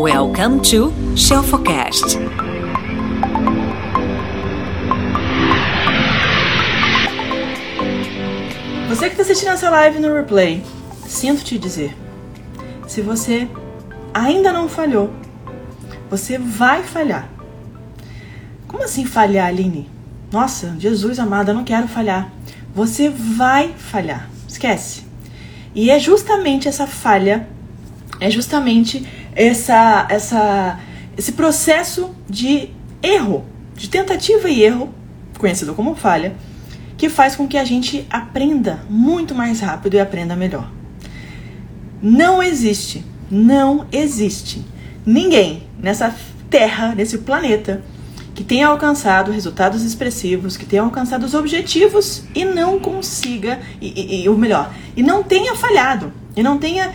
Welcome to Shelfocast. Você que está assistindo essa live no replay, sinto te dizer: se você ainda não falhou, você vai falhar. Como assim falhar, Aline? Nossa, Jesus amado, eu não quero falhar. Você vai falhar. Esquece. E é justamente essa falha, é justamente essa, essa, esse processo de erro, de tentativa e erro, conhecido como falha, que faz com que a gente aprenda muito mais rápido e aprenda melhor. Não existe, não existe ninguém nessa terra, nesse planeta, que tenha alcançado resultados expressivos, que tenha alcançado os objetivos e não consiga, e, e, e, o melhor, e não tenha falhado, e não tenha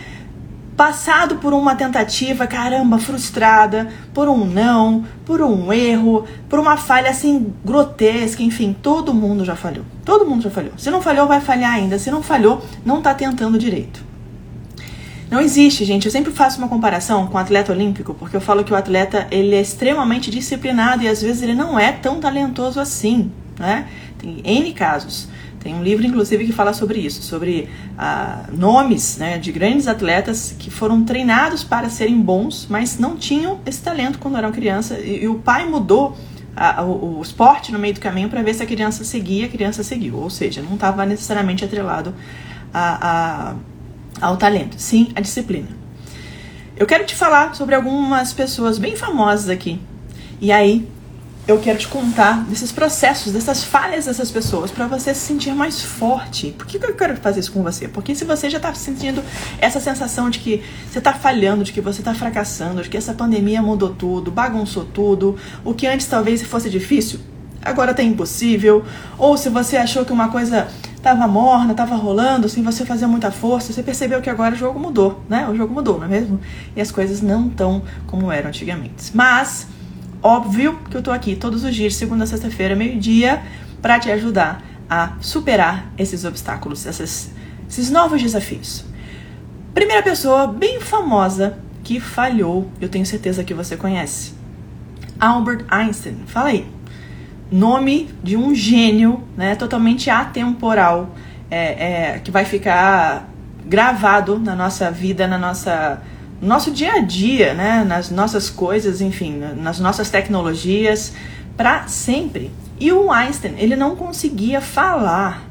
passado por uma tentativa, caramba, frustrada, por um não, por um erro, por uma falha assim grotesca, enfim, todo mundo já falhou. Todo mundo já falhou. Se não falhou, vai falhar ainda. Se não falhou, não está tentando direito. Não existe, gente. Eu sempre faço uma comparação com o atleta olímpico, porque eu falo que o atleta ele é extremamente disciplinado e às vezes ele não é tão talentoso assim, né? Tem N casos. Tem um livro, inclusive, que fala sobre isso, sobre ah, nomes né, de grandes atletas que foram treinados para serem bons, mas não tinham esse talento quando eram criança. E, e o pai mudou o, o, esporte no meio do caminho para ver se a criança seguia, a criança seguiu. Ou seja, não estava necessariamente atrelado a, a ao talento, sim à disciplina. Eu quero te falar sobre algumas pessoas bem famosas aqui. E aí eu quero te contar desses processos, dessas falhas dessas pessoas, para você se sentir mais forte. Por que eu quero fazer isso com você? Porque se você já está sentindo essa sensação de que você está falhando, de que você está fracassando, de que essa pandemia mudou tudo, bagunçou tudo, o que antes talvez fosse difícil, agora está impossível, ou se você achou que uma coisa tava morna, tava rolando, sem você fazer muita força, você percebeu que agora o jogo mudou, né? O jogo mudou, não é mesmo? E as coisas não estão como eram antigamente. Mas, óbvio que eu tô aqui todos os dias, segunda a sexta-feira, meio-dia, para te ajudar a superar esses obstáculos, esses, novos desafios. Primeira pessoa bem famosa que falhou, eu tenho certeza que você conhece. Albert Einstein. Fala aí nome de um gênio, né, totalmente atemporal, é, é, que vai ficar gravado na nossa vida, na nossa no nosso dia a dia, né, nas nossas coisas, enfim, nas nossas tecnologias, para sempre. E o Einstein, ele não conseguia falar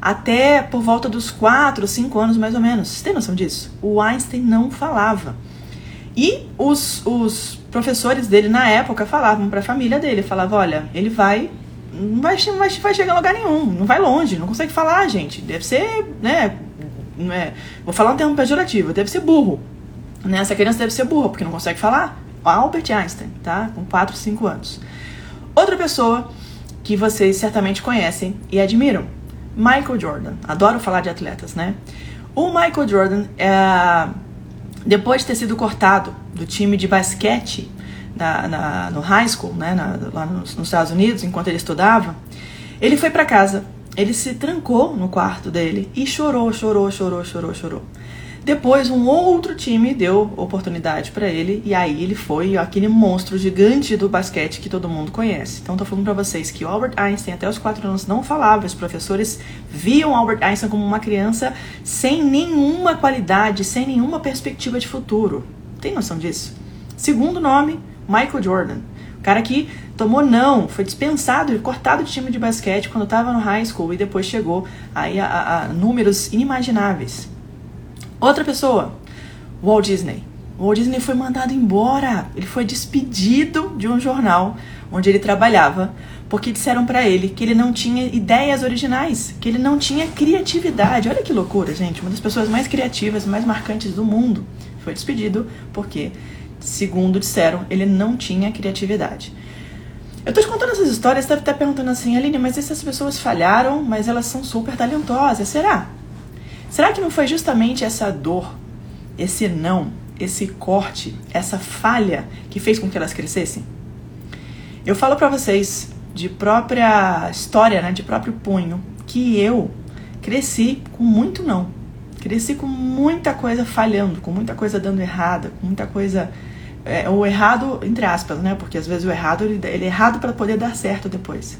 até por volta dos 4, 5 anos mais ou menos. Você tem noção disso? O Einstein não falava. E os, os professores dele na época falavam para a família dele, falavam, olha, ele vai não vai, não vai, vai chegar a lugar nenhum, não vai longe, não consegue falar, gente. Deve ser, né, é, vou falar um termo pejorativo, deve ser burro. Né? Essa criança deve ser burra, porque não consegue falar. Albert Einstein, tá? Com 4, 5 anos. Outra pessoa que vocês certamente conhecem e admiram, Michael Jordan. Adoro falar de atletas, né? O Michael Jordan, é, depois de ter sido cortado do time de basquete na, na, no high school, né, na, lá nos, nos, Estados Unidos, enquanto ele estudava, ele foi para casa, ele se trancou no quarto dele e chorou, chorou, chorou, chorou, chorou. Depois, um outro time deu oportunidade para ele e aí ele foi aquele monstro gigante do basquete que todo mundo conhece. Então, tô falando para vocês que Albert Einstein, até os quatro anos, não falava. Os professores viam Albert Einstein como uma criança sem nenhuma qualidade, sem nenhuma perspectiva de futuro. Tem noção disso? Segundo nome, Michael Jordan. O cara que tomou não, foi dispensado e cortado de time de basquete quando estava no high school e depois chegou aí a, a, a números inimagináveis. Outra pessoa, Walt Disney. Walt Disney foi mandado embora. Ele foi despedido de um jornal onde ele trabalhava porque disseram para ele que ele não tinha ideias originais, que ele não tinha criatividade. Olha que loucura, gente. Uma das pessoas mais criativas, mais marcantes do mundo foi despedido porque, segundo disseram, ele não tinha criatividade. Eu tô te contando essas histórias, você deve estar perguntando assim, Aline, mas essas pessoas falharam, mas elas são super talentosas. Será? Será que não foi justamente essa dor, esse não, esse corte, essa falha que fez com que elas crescessem? Eu falo para vocês de própria história, né, de próprio punho, que eu cresci com muito não. Cresci com muita coisa falhando, com muita coisa dando errada, com muita coisa é, o errado, entre aspas, né? Porque às vezes o errado ele, ele é errado para poder dar certo depois.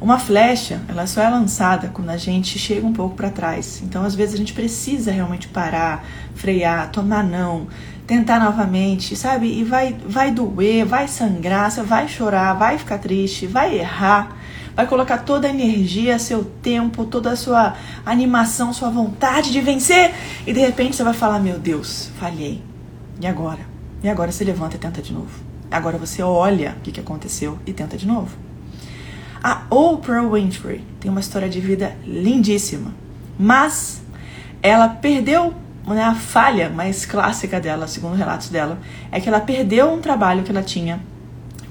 Uma flecha, ela só é lançada quando a gente chega um pouco para trás. Então, às vezes a gente precisa realmente parar, frear, tomar não, tentar novamente, sabe? E vai vai doer, vai sangrar, você vai chorar, vai ficar triste, vai errar, vai colocar toda a energia, seu tempo, toda a sua animação, sua vontade de vencer, e de repente você vai falar: "Meu Deus, falhei". E agora? E agora você levanta e tenta de novo. Agora você olha o que, aconteceu e tenta de novo. A Oprah Winfrey tem uma história de vida lindíssima, mas ela perdeu né, a falha mais clássica dela, segundo relatos dela, é que ela perdeu um trabalho que ela tinha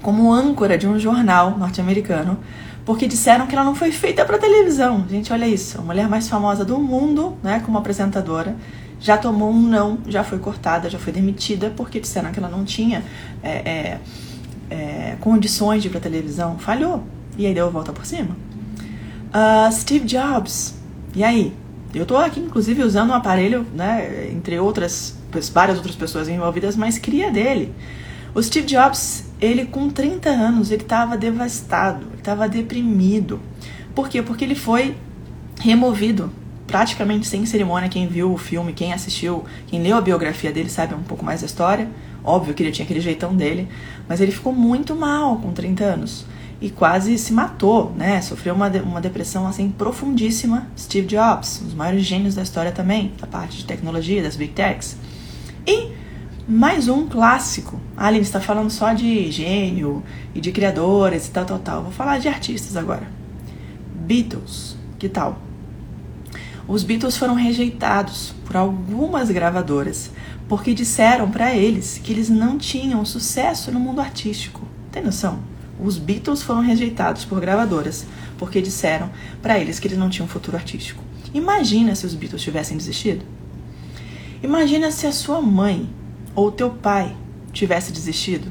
como âncora de um jornal norte-americano, porque disseram que ela não foi feita para televisão. Gente, olha isso, a mulher mais famosa do mundo, né, como apresentadora, já tomou um não, já foi cortada, já foi demitida porque disseram que ela não tinha é, é, é, condições de ir para televisão. Falhou. E aí deu a volta por cima. Uh, Steve Jobs. E aí? Eu tô aqui, inclusive, usando um aparelho, né, entre outras, várias outras pessoas envolvidas, mas cria dele. O Steve Jobs, ele com 30 anos, ele estava devastado, ele estava deprimido. Por quê? Porque ele foi removido praticamente sem cerimônia. Quem viu o filme, quem assistiu, quem leu a biografia dele sabe um pouco mais da história. Óbvio que ele tinha aquele jeitão dele, mas ele ficou muito mal com 30 anos e quase se matou, né? Sofreu uma, uma depressão assim profundíssima. Steve Jobs, um dos maiores gênios da história também, da parte de tecnologia, das big techs. E mais um clássico. Aline está falando só de gênio e de criadores e tal, tal, tal. Vou falar de artistas agora. Beatles, que tal? Os Beatles foram rejeitados por algumas gravadoras porque disseram para eles que eles não tinham sucesso no mundo artístico. Tem noção? Os Beatles foram rejeitados por gravadoras porque disseram para eles que eles não tinham futuro artístico. Imagina se os Beatles tivessem desistido. Imagina se a sua mãe ou teu pai tivesse desistido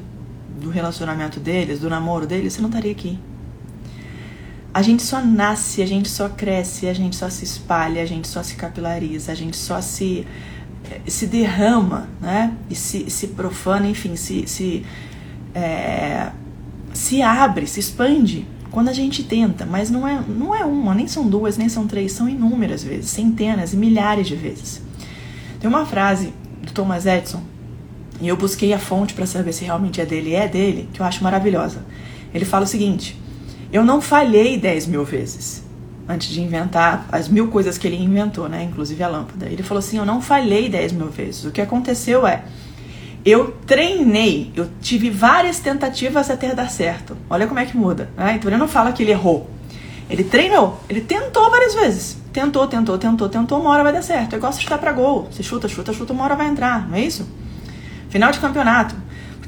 do relacionamento deles, do namoro deles, você não estaria aqui. A gente só nasce, a gente só cresce, a gente só se espalha, a gente só se capilariza, a gente só se se derrama, né? E se, se profana, enfim, se, se é, se abre, se expande quando a gente tenta, mas não é, não é uma, nem são duas, nem são três, são inúmeras vezes, centenas e milhares de vezes. Tem uma frase do Thomas Edison, e eu busquei a fonte para saber se realmente é dele, é dele, que eu acho maravilhosa. Ele fala o seguinte: Eu não falhei dez mil vezes antes de inventar as mil coisas que ele inventou, né? Inclusive a lâmpada. Ele falou assim: Eu não falhei dez mil vezes. O que aconteceu é eu treinei, eu tive várias tentativas até dar certo. Olha como é que muda. Né? Então ele não fala que ele errou. Ele treinou, ele tentou várias vezes. Tentou, tentou, tentou, tentou, uma hora vai dar certo. É igual você chutar pra gol. Você chuta, chuta, chuta, uma hora vai entrar, não é isso? Final de campeonato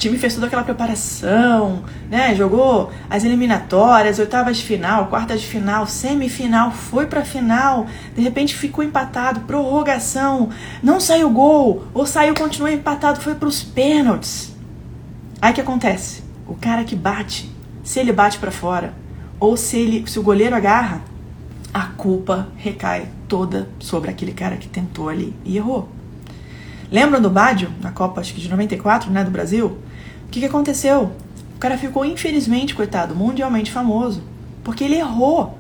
time fez toda aquela preparação, né? Jogou as eliminatórias, oitavas de final, quartas de final, semifinal, foi pra final, de repente ficou empatado, prorrogação, não saiu gol, ou saiu, continuou empatado, foi pros pênaltis. Aí que acontece? O cara que bate, se ele bate para fora, ou se ele, se o goleiro agarra, a culpa recai toda sobre aquele cara que tentou ali e errou. Lembram do Bádio, na Copa acho que de 94, né, do Brasil? Que, que aconteceu? O cara ficou, infelizmente, coitado, mundialmente famoso, porque ele errou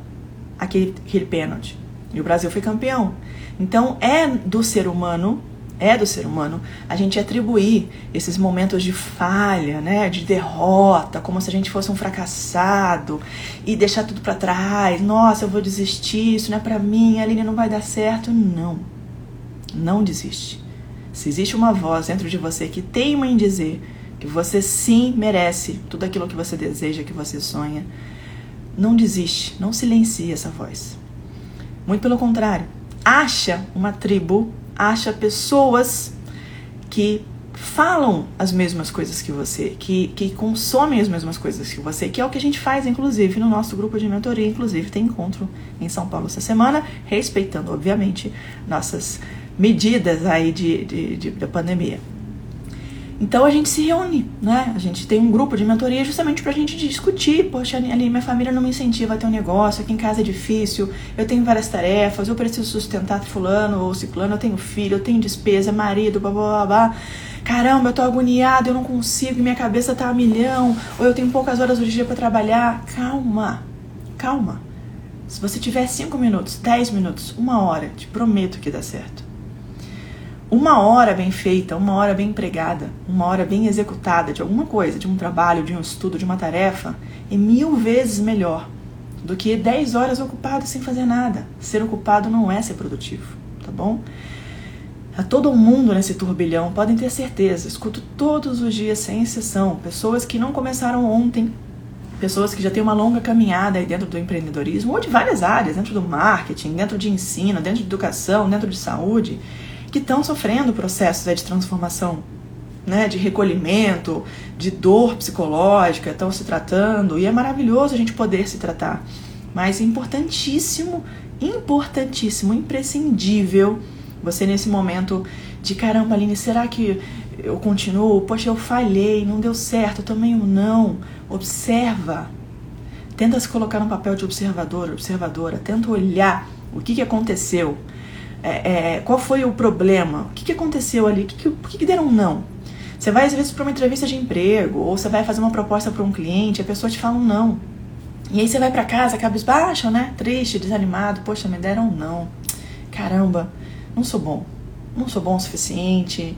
aquele, aquele pênalti. E o Brasil foi campeão. Então é do ser humano, é do ser humano, a gente atribuir esses momentos de falha, né, de derrota, como se a gente fosse um fracassado e deixar tudo para trás. Nossa, eu vou desistir, isso não é para mim, a linha não vai dar certo. Não. Não desiste. Se existe uma voz dentro de você que teima em dizer que você sim merece tudo aquilo que você deseja, que você sonha. Não desiste, não silencie essa voz. Muito pelo contrário, acha uma tribo, acha pessoas que falam as mesmas coisas que você, que, que consomem as mesmas coisas que você, que é o que a gente faz, inclusive, no nosso grupo de mentoria. Inclusive, tem encontro em São Paulo essa semana, respeitando, obviamente, nossas medidas aí de, de, de da pandemia. Então a gente se reúne, né? A gente tem um grupo de mentoria justamente pra gente discutir. Poxa, ali minha família não me incentiva a ter um negócio, aqui em casa é difícil, eu tenho várias tarefas, eu preciso sustentar fulano ou ciclano, eu tenho filho, eu tenho despesa, marido, blá blá blá blá. Caramba, eu tô agoniado, eu não consigo, minha cabeça tá a milhão, ou eu tenho poucas horas do dia para trabalhar. Calma, calma. Se você tiver 5 minutos, 10 minutos, uma hora, te prometo que dá certo. Uma hora bem feita, uma hora bem empregada, uma hora bem executada de alguma coisa, de um trabalho, de um estudo, de uma tarefa, é mil vezes melhor do que 10 horas ocupado sem fazer nada. Ser ocupado não é ser produtivo, tá bom? A todo mundo nesse turbilhão, podem ter certeza, escuto todos os dias sem exceção, pessoas que não começaram ontem, pessoas que já têm uma longa caminhada aí dentro do empreendedorismo ou de várias áreas, dentro do marketing, dentro de ensino, dentro de educação, dentro de saúde, que estão sofrendo processos de transformação, né, de recolhimento, de dor psicológica, estão se tratando, e é maravilhoso a gente poder se tratar. Mas é importantíssimo, importantíssimo, imprescindível você nesse momento de caramba, Aline, será que eu continuo? Poxa, eu falhei, não deu certo, eu tomei um não. Observa. Tenta se colocar no papel de observador, observadora. Tenta olhar o que, que aconteceu é, é, qual foi o problema? O que, que aconteceu ali? Que que, por que, que deram um não? Você vai às vezes para uma entrevista de emprego ou você vai fazer uma proposta para um cliente, a pessoa te fala um não. E aí você vai para casa, cabisbaixo, né? Triste, desanimado. Poxa, me deram um não. Caramba, não sou bom. Não sou bom o suficiente.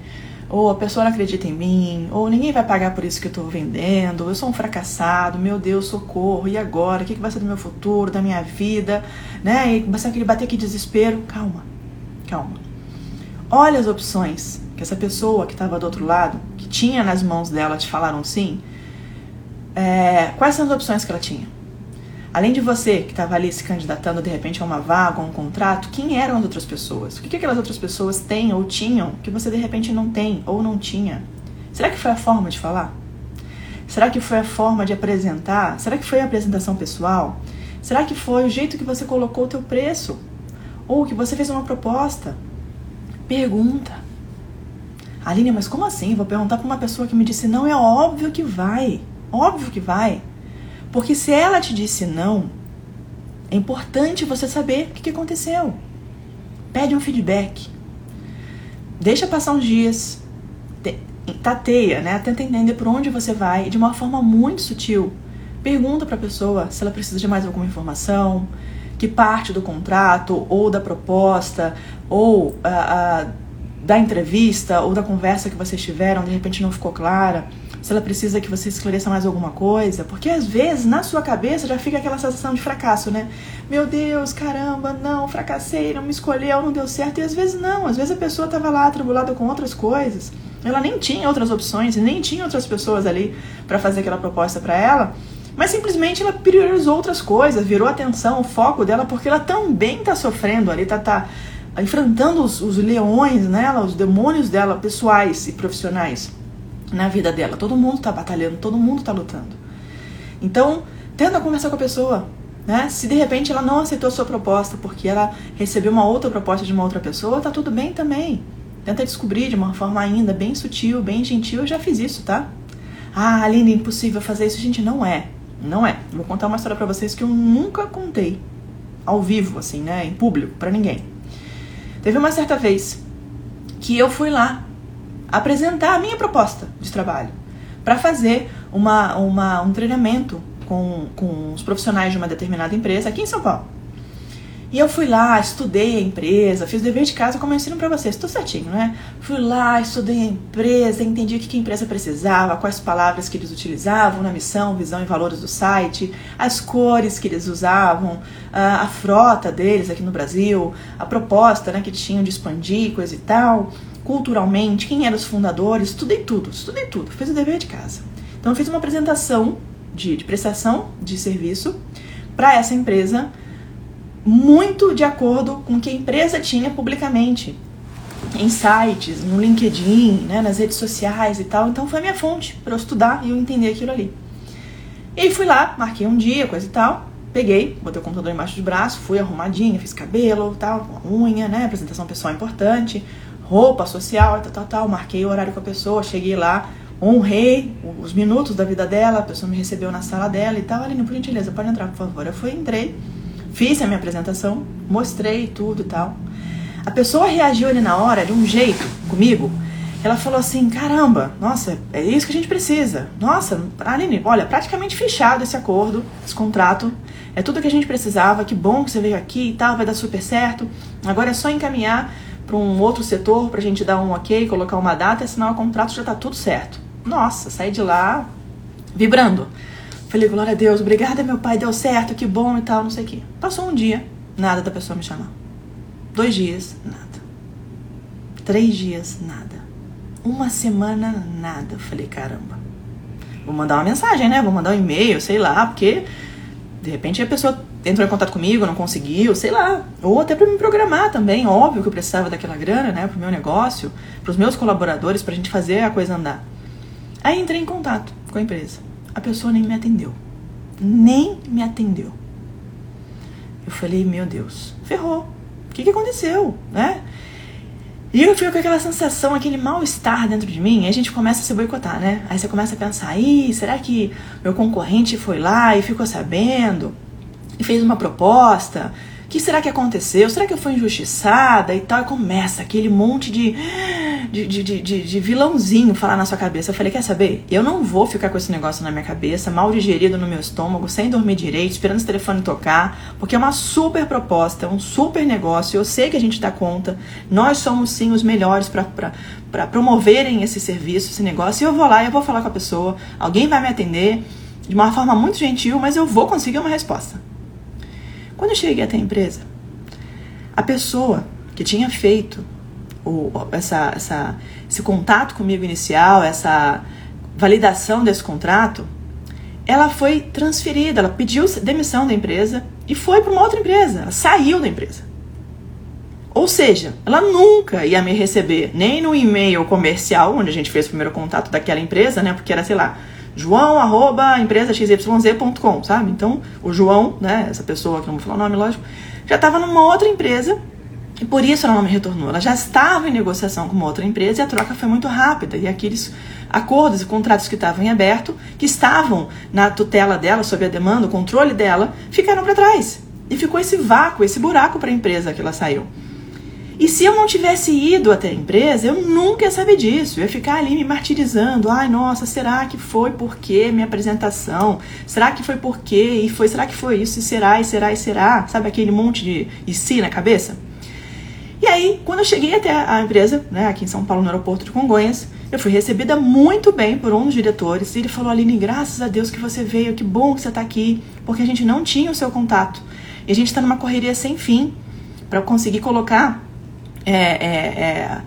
Ou a pessoa não acredita em mim. Ou ninguém vai pagar por isso que eu estou vendendo. Eu sou um fracassado. Meu Deus, socorro. E agora? O que, que vai ser do meu futuro, da minha vida? Né? E você aquele bater aqui desespero. Calma Calma. Olha as opções que essa pessoa que estava do outro lado, que tinha nas mãos dela, te falaram sim. É, quais são as opções que ela tinha? Além de você que estava ali se candidatando de repente a uma vaga, a um contrato, quem eram as outras pessoas? O que, que aquelas outras pessoas têm ou tinham que você de repente não tem ou não tinha? Será que foi a forma de falar? Será que foi a forma de apresentar? Será que foi a apresentação pessoal? Será que foi o jeito que você colocou o teu preço? Ou que você fez uma proposta. Pergunta. Aline, mas como assim? Vou perguntar para uma pessoa que me disse não. É óbvio que vai. Óbvio que vai. Porque se ela te disse não, é importante você saber o que aconteceu. Pede um feedback. Deixa passar uns dias. Tateia, né? Tenta entender por onde você vai de uma forma muito sutil. Pergunta para a pessoa se ela precisa de mais alguma informação, que parte do contrato ou da proposta ou uh, uh, da entrevista ou da conversa que vocês tiveram de repente não ficou clara, se ela precisa que você esclareça mais alguma coisa, porque às vezes na sua cabeça já fica aquela sensação de fracasso, né? Meu Deus, caramba, não, fracassei, não me escolheu, não deu certo, e às vezes não, às vezes a pessoa estava lá atribulada com outras coisas, ela nem tinha outras opções, nem tinha outras pessoas ali para fazer aquela proposta para ela. Mas simplesmente ela priorizou outras coisas, virou atenção, o foco dela, porque ela também está sofrendo ali, tá, tá enfrentando os, os leões nela, os demônios dela, pessoais e profissionais na vida dela. Todo mundo está batalhando, todo mundo está lutando. Então, tenta conversar com a pessoa. Né? Se de repente ela não aceitou a sua proposta porque ela recebeu uma outra proposta de uma outra pessoa, tá tudo bem também. Tenta descobrir de uma forma ainda bem sutil, bem gentil. Eu já fiz isso, tá? Ah, Aline, impossível fazer isso. Gente, não é. Não é. Vou contar uma história para vocês que eu nunca contei ao vivo, assim, né, em público, para ninguém. Teve uma certa vez que eu fui lá apresentar a minha proposta de trabalho para fazer uma, uma, um treinamento com, com os profissionais de uma determinada empresa aqui em São Paulo. E eu fui lá, estudei a empresa, fiz o dever de casa como eu ensino pra vocês, tudo certinho, né? Fui lá, estudei a empresa, entendi o que a empresa precisava, quais palavras que eles utilizavam na missão, visão e valores do site, as cores que eles usavam, a frota deles aqui no Brasil, a proposta né, que tinham de expandir, coisa e tal, culturalmente, quem eram os fundadores, estudei tudo, estudei tudo, fiz o dever de casa. Então eu fiz uma apresentação de, de prestação de serviço para essa empresa muito de acordo com o que a empresa tinha publicamente em sites, no LinkedIn, né, nas redes sociais e tal. Então foi minha fonte para eu estudar e eu entender aquilo ali. E aí fui lá, marquei um dia, coisa e tal. Peguei, botei o computador embaixo do braço, fui arrumadinha, fiz cabelo, tal, unha, né, apresentação pessoal importante, roupa social, tal, tal, tal. Marquei o horário com a pessoa, cheguei lá, honrei os minutos da vida dela, a pessoa me recebeu na sala dela e tal. Ali, por gentileza, pode entrar, por favor. Eu fui, entrei. Fiz a minha apresentação, mostrei tudo e tal. A pessoa reagiu ali na hora de um jeito comigo ela falou assim: caramba, nossa, é isso que a gente precisa. Nossa, Aline, olha, praticamente fechado esse acordo, esse contrato. É tudo que a gente precisava. Que bom que você veio aqui e tal, vai dar super certo. Agora é só encaminhar para um outro setor para a gente dar um ok, colocar uma data, assinar o contrato, já tá tudo certo. Nossa, saí de lá vibrando. Falei, glória a Deus, obrigada, meu pai, deu certo, que bom e tal, não sei o quê. Passou um dia, nada da pessoa me chamar. Dois dias, nada. Três dias, nada. Uma semana, nada. Falei, caramba. Vou mandar uma mensagem, né? Vou mandar um e-mail, sei lá, porque de repente a pessoa entrou em contato comigo, não conseguiu, sei lá. Ou até para me programar também, óbvio que eu precisava daquela grana, né, pro meu negócio, pros meus colaboradores, pra gente fazer a coisa andar. Aí entrei em contato com a empresa. A pessoa nem me atendeu. Nem me atendeu. Eu falei, meu Deus, ferrou. O que, que aconteceu, né? E eu fico com aquela sensação, aquele mal-estar dentro de mim, e a gente começa a se boicotar, né? Aí você começa a pensar, Ih, será que meu concorrente foi lá e ficou sabendo? E fez uma proposta? O que será que aconteceu? Será que eu fui injustiçada e tal? E começa aquele monte de de, de, de, de, vilãozinho falar na sua cabeça. Eu falei, quer saber? Eu não vou ficar com esse negócio na minha cabeça, mal digerido no meu estômago, sem dormir direito, esperando esse telefone tocar, porque é uma super proposta, é um super negócio. Eu sei que a gente dá conta. Nós somos sim os melhores para promoverem esse serviço, esse negócio. E eu vou lá eu vou falar com a pessoa. Alguém vai me atender de uma forma muito gentil, mas eu vou conseguir uma resposta. Quando eu cheguei até a empresa, a pessoa que tinha feito o, essa, essa, esse contato comigo inicial, essa validação desse contrato, ela foi transferida, ela pediu demissão da empresa e foi para uma outra empresa, ela saiu da empresa. Ou seja, ela nunca ia me receber nem no e-mail comercial, onde a gente fez o primeiro contato daquela empresa, né? Porque era, sei lá, joão, arroba, empresa xyz.com, sabe? Então, o João, né, essa pessoa que não vou falar o nome, lógico, já estava numa outra empresa e por isso ela não me retornou. Ela já estava em negociação com uma outra empresa e a troca foi muito rápida. E aqueles acordos e contratos que estavam em aberto, que estavam na tutela dela, sob a demanda, o controle dela, ficaram para trás. E ficou esse vácuo, esse buraco para a empresa que ela saiu. E se eu não tivesse ido até a empresa, eu nunca ia saber disso. Eu ia ficar ali me martirizando. Ai, nossa, será que foi porque minha apresentação? Será que foi porque? E foi, será que foi isso? E será, e será, e será? Sabe aquele monte de e si na cabeça? E aí, quando eu cheguei até a empresa, né, aqui em São Paulo, no aeroporto de Congonhas, eu fui recebida muito bem por um dos diretores. E ele falou: Aline, graças a Deus que você veio, que bom que você está aqui, porque a gente não tinha o seu contato. E a gente está numa correria sem fim para conseguir colocar é, é, é,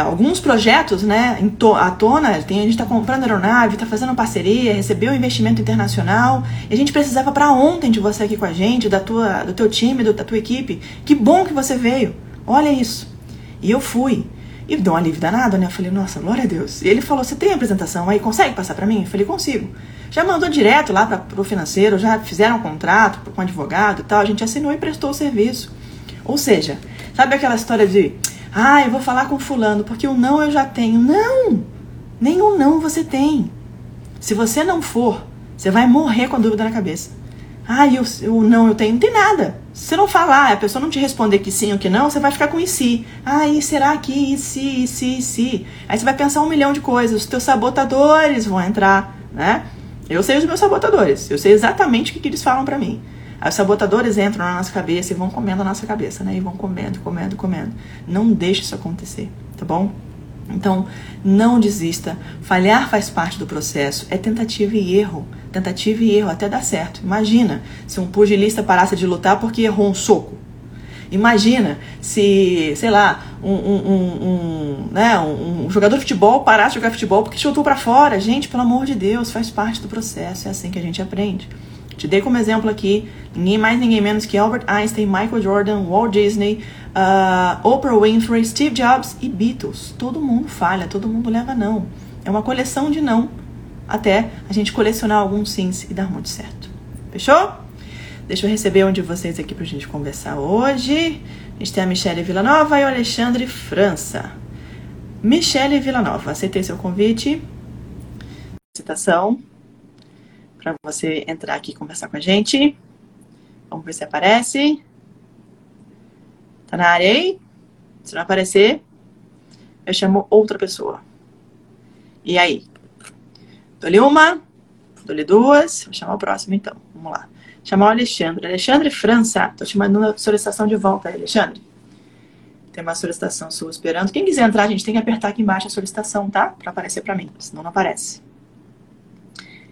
alguns projetos né, à tona. Tem, a gente está comprando aeronave, está fazendo parceria, recebeu investimento internacional. E a gente precisava para ontem de você aqui com a gente, da tua, do teu time, do, da tua equipe. Que bom que você veio. Olha isso. E eu fui. E deu um alívio danado, né? Eu falei, nossa, glória a Deus. E ele falou, você tem a apresentação aí? Consegue passar para mim? Eu falei, consigo. Já mandou direto lá para o financeiro, já fizeram um contrato com advogado e tal. A gente assinou e prestou o serviço. Ou seja, sabe aquela história de, ah, eu vou falar com fulano, porque o não eu já tenho. Não! Nenhum não você tem. Se você não for, você vai morrer com a dúvida na cabeça. Ah, eu, eu não eu tenho, não tem nada. Se você não falar, a pessoa não te responder que sim ou que não, você vai ficar com e se. Ah, e será que e se, e se, e se? Aí você vai pensar um milhão de coisas. Os teus sabotadores vão entrar, né? Eu sei os meus sabotadores. Eu sei exatamente o que, que eles falam para mim. Os sabotadores entram na nossa cabeça e vão comendo a nossa cabeça, né? E vão comendo, comendo, comendo. Não deixe isso acontecer, tá bom? Então, não desista. Falhar faz parte do processo. É tentativa e erro. Tentativa e erro até dar certo. Imagina se um pugilista parasse de lutar porque errou um soco. Imagina se, sei lá, um, um, um, né, um, jogador de futebol parasse de jogar futebol porque chutou para fora. Gente, pelo amor de Deus, faz parte do processo. É assim que a gente aprende. Te dei como exemplo aqui ninguém mais, ninguém menos que Albert Einstein, Michael Jordan, Walt Disney, uh, Oprah Winfrey, Steve Jobs e Beatles. Todo mundo falha, todo mundo leva não. É uma coleção de não até a gente colecionar alguns sims e dar muito certo. Fechou? Deixa eu receber um de vocês aqui pra gente conversar hoje. A gente tem a Michelle Villanova e o Alexandre França. Michelle Villanova, aceitei seu convite. Citação para você entrar aqui e conversar com a gente. Vamos ver se aparece. Tá na área aí? Se não aparecer, eu chamo outra pessoa. E aí? Dou-lhe uma, dou-lhe duas, vou chamar o próximo então. Vamos lá. Chamar o Alexandre. Alexandre França, tô te mandando a solicitação de volta Alexandre. Tem uma solicitação sua esperando. Quem quiser entrar, a gente tem que apertar aqui embaixo a solicitação, tá? Para aparecer para mim, senão não aparece.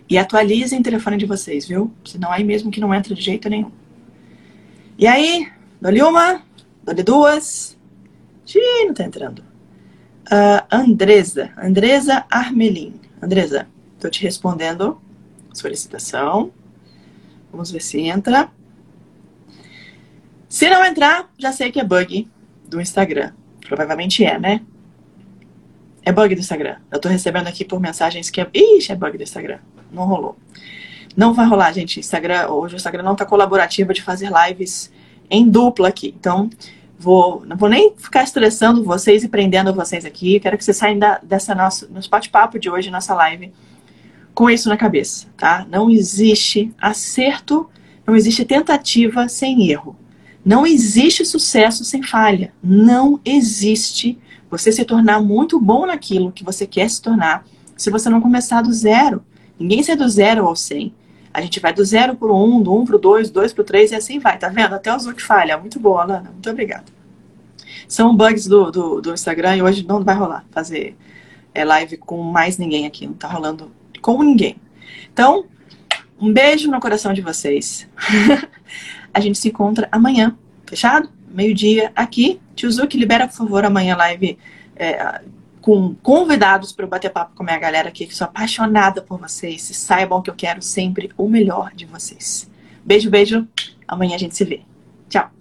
E atualizem o telefone de vocês, viu? Senão aí mesmo que não entra de jeito nenhum. E aí, dou-lhe uma, dou-lhe duas. Xiii, não tá entrando. Uh, Andresa, Andresa Armelin. Andresa, tô te respondendo solicitação. Vamos ver se entra. Se não entrar, já sei que é bug do Instagram. Provavelmente é, né? É bug do Instagram. Eu tô recebendo aqui por mensagens que é. Ixi, é bug do Instagram. Não rolou. Não vai rolar, gente. Instagram, hoje o Instagram não tá colaborativo de fazer lives em dupla aqui. Então, vou, não vou nem ficar estressando vocês e prendendo vocês aqui. Quero que vocês saiam da, dessa nossa, nosso bate-papo de hoje, nossa live, com isso na cabeça, tá? Não existe acerto, não existe tentativa sem erro. Não existe sucesso sem falha. Não existe você se tornar muito bom naquilo que você quer se tornar se você não começar do zero. Ninguém sai do zero ao 100. A gente vai do zero para o um, do um para o dois, dois para o três e assim vai. Tá vendo? Até o Zuc falha. Muito boa, Alana. Muito obrigada. São bugs do, do, do, Instagram e hoje não vai rolar fazer é, live com mais ninguém aqui. Não tá rolando com ninguém. Então, um beijo no coração de vocês. A gente se encontra amanhã, fechado? Meio-dia aqui. Tio Zuki, libera, por favor, amanhã live é, com convidados para eu bater papo com a minha galera aqui, que sou apaixonada por vocês. E saibam que eu quero sempre o melhor de vocês. Beijo, beijo. Amanhã a gente se vê. Tchau.